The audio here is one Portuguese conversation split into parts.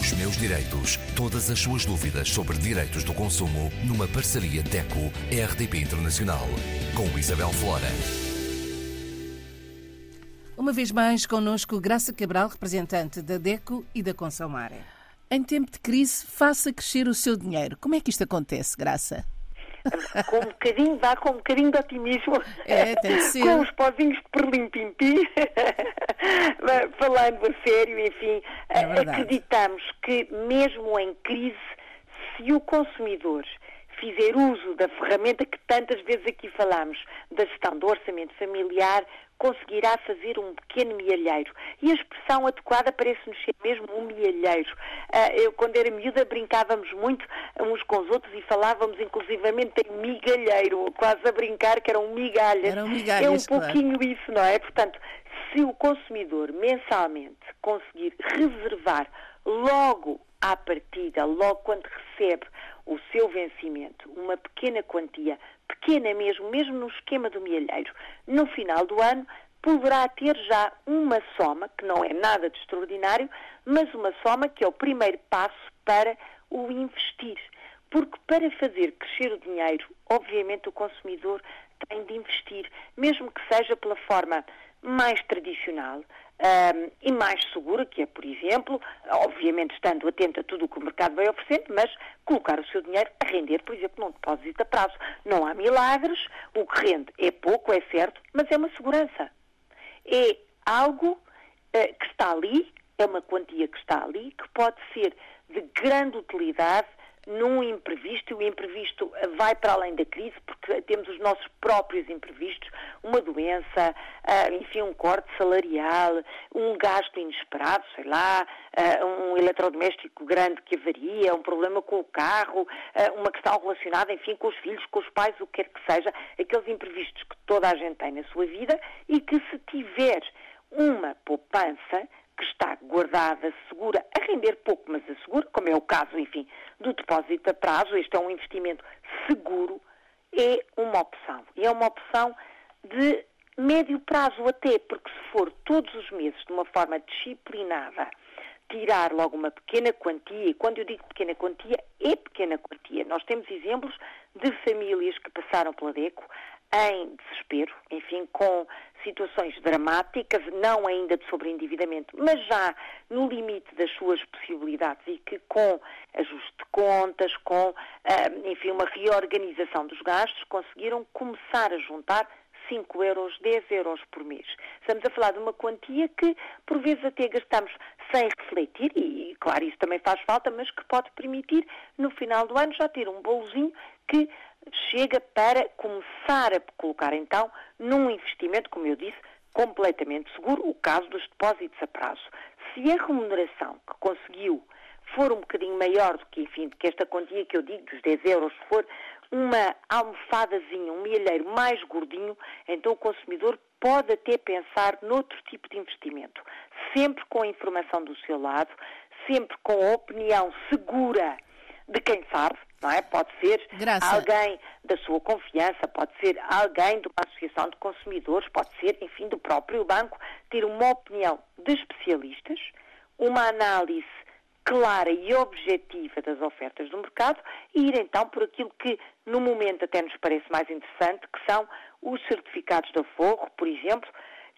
Os meus direitos. Todas as suas dúvidas sobre direitos do consumo numa parceria DECO-RDP Internacional. Com Isabel Flora. Uma vez mais, connosco Graça Cabral, representante da DECO e da Consomare. Em tempo de crise, faça crescer o seu dinheiro. Como é que isto acontece, Graça? com um bocadinho, vá com um bocadinho de otimismo. É, tem que ser. com os pozinhos de perlim-pim-pim. Falando a sério, enfim, É acreditamos que mesmo em crise, se o consumidor fizer uso da ferramenta que tantas vezes aqui falamos, da gestão do orçamento familiar, conseguirá fazer um pequeno mielheiro. E a expressão adequada parece-nos ser mesmo um mielheiro. Ah, eu, quando era miúda, brincávamos muito uns com os outros e falávamos inclusivamente em migalheiro, quase a brincar que eram migalhas. Eram é um migalhas, claro. pouquinho isso, não é? Portanto, se o consumidor mensalmente conseguir reservar logo à partida, logo quando recebe o seu vencimento, uma pequena quantia, pequena mesmo, mesmo no esquema do mielheiro, no final do ano, poderá ter já uma soma, que não é nada de extraordinário, mas uma soma que é o primeiro passo para o investir. Porque para fazer crescer o dinheiro, obviamente o consumidor tem de investir, mesmo que seja pela forma mais tradicional ahm, e mais segura, que é, por exemplo, obviamente estando atento a tudo o que o mercado vai oferecendo, mas colocar o seu dinheiro a render, por exemplo, num depósito a prazo. Não há milagres, o que rende é pouco, é certo, mas é uma segurança. É algo eh, que está ali, é uma quantia que está ali, que pode ser de grande utilidade num imprevisto, e o imprevisto vai para além da crise, porque temos os nossos próprios imprevistos, uma doença, ah, enfim, um corte salarial, um gasto inesperado, sei lá, ah, um eletrodoméstico grande que avaria, um problema com o carro, ah, uma questão relacionada, enfim, com os filhos, com os pais, o que quer que seja, aqueles imprevistos que toda a gente tem na sua vida e que se tiver uma poupança que está guardada, segura, a render pouco, mas a segura, como é o caso, enfim, do depósito a prazo, este é um investimento seguro, é uma opção. E é uma opção de médio prazo até, porque se for todos os meses de uma forma disciplinada, tirar logo uma pequena quantia, e quando eu digo pequena quantia, é pequena quantia. Nós temos exemplos de famílias que passaram pela DECO em desespero, enfim, com situações dramáticas, não ainda de sobreendividamento, mas já no limite das suas possibilidades e que com ajuste de contas, com, ah, enfim, uma reorganização dos gastos, conseguiram começar a juntar 5 euros, 10 euros por mês. Estamos a falar de uma quantia que, por vezes, até gastamos sem refletir, e, claro, isso também faz falta, mas que pode permitir, no final do ano, já ter um bolozinho que chega para começar a colocar, então, num investimento, como eu disse, completamente seguro, o caso dos depósitos a prazo. Se a remuneração que conseguiu for um bocadinho maior do que, enfim, que esta quantia que eu digo, dos 10 euros, se for uma almofadazinha, um milheiro mais gordinho, então o consumidor pode até pensar noutro tipo de investimento. Sempre com a informação do seu lado, sempre com a opinião segura de quem sabe, não é? Pode ser Graça. alguém da sua confiança, pode ser alguém de uma associação de consumidores, pode ser, enfim, do próprio banco, ter uma opinião de especialistas, uma análise clara e objetiva das ofertas do mercado e ir então por aquilo que no momento até nos parece mais interessante, que são os certificados de aforro, por exemplo,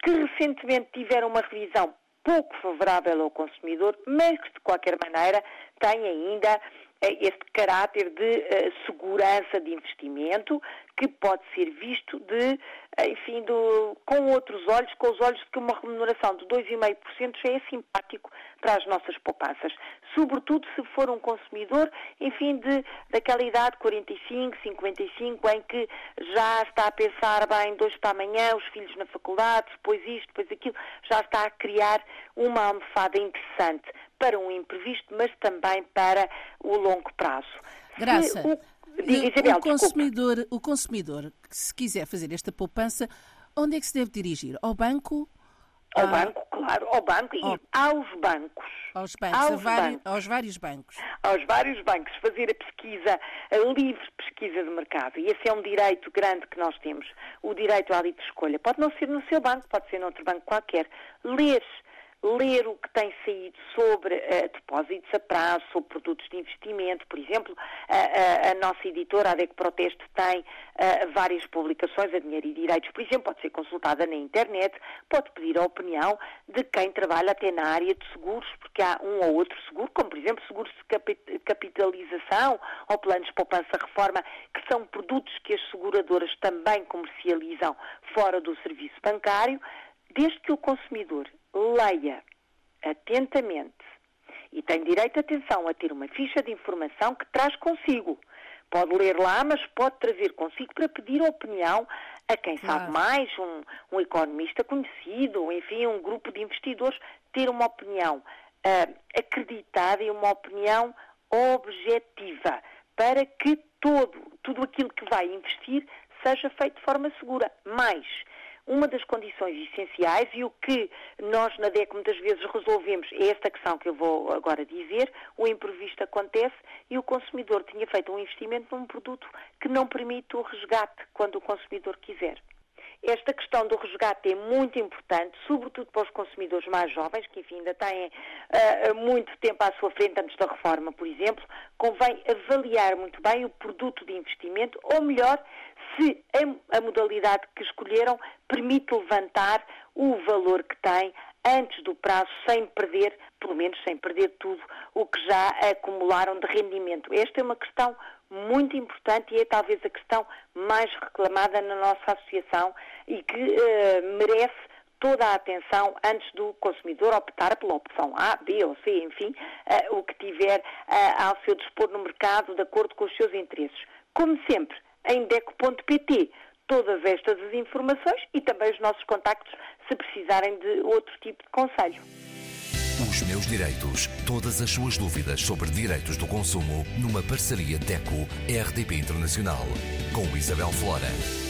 que recentemente tiveram uma revisão pouco favorável ao consumidor, mas que de qualquer maneira têm ainda este caráter de eh, segurança de investimento que pode ser visto de, enfim, do- com outros olhos, com os olhos de que uma remuneração de 2,5% já é simpático para as nossas poupanças. Sobretudo se for um consumidor, enfim, de, daquela idade 45, 55, em que já está a pensar bem dois para amanhã, os filhos na faculdade, depois isto, depois aquilo, já está a criar uma almofada interessante para um imprevisto, mas também para o longo prazo. Se Graça, o- Diga, Isabel, o consumidor, o consumidor, que se quiser fazer esta poupança, onde é que se deve dirigir? Ao banco? Ao Ah, banco, claro, ao banco e Ao- aos bancos. Aos bancos, Aos vari- bancos. aos vários bancos. aos vários bancos fazer a pesquisa, a livre pesquisa de mercado. E esse é um direito grande que nós temos, o direito à livre escolha. Pode não ser no seu banco, pode ser noutro banco qualquer. Ler ler o que tem saído sobre uh, depósitos a prazo, sobre produtos de investimento. Por exemplo, a, a, nossa editora, a DEC Proteste, tem uh, várias publicações a dinheiro e direitos. Por exemplo, pode ser consultada na internet, pode pedir a opinião de quem trabalha até na área de seguros, porque há um ou outro seguro, como por exemplo seguros de capitalização ou planos de poupança-reforma, que são produtos que as seguradoras também comercializam fora do serviço bancário, desde que o consumidor leia atentamente e tem direito, atenção, a ter uma ficha de informação que traz consigo. Pode ler lá, mas pode trazer consigo para pedir opinião a quem sabe mais, um, um, economista conhecido, enfim, um grupo de investidores, ter uma opinião uh, acreditada e uma opinião objetiva, para que todo, tudo aquilo que vai investir seja feito de forma segura. Mais, uma das condições essenciais e o que nós na DEC muitas vezes resolvemos é esta questão que eu vou agora dizer, o imprevisto acontece e o consumidor tinha feito um investimento num produto que não permite o resgate quando o consumidor quiser. Esta questão do resgate é muito importante, sobretudo para os consumidores mais jovens, que enfim ainda têm uh, muito tempo à sua frente antes da reforma, por exemplo. Convém avaliar muito bem o produto de investimento, ou melhor, se a, modalidade que escolheram permite levantar o valor que tem antes do prazo, sem perder, pelo menos sem perder tudo o que já acumularam de rendimento. Esta é uma questão muito importante e é talvez a questão mais reclamada na nossa associação e que uh, merece toda a atenção antes do consumidor optar pela opção A, B ou C, enfim, uh, o que tiver uh, ao seu dispor no mercado de acordo com os seus interesses. Como sempre, em deco.pt todas estas informações e também os nossos contactos se precisarem de outro tipo de conselho. Os meus direitos. Todas as suas dúvidas sobre direitos do consumo numa parceria DECO-RDP Internacional com Isabel Flora.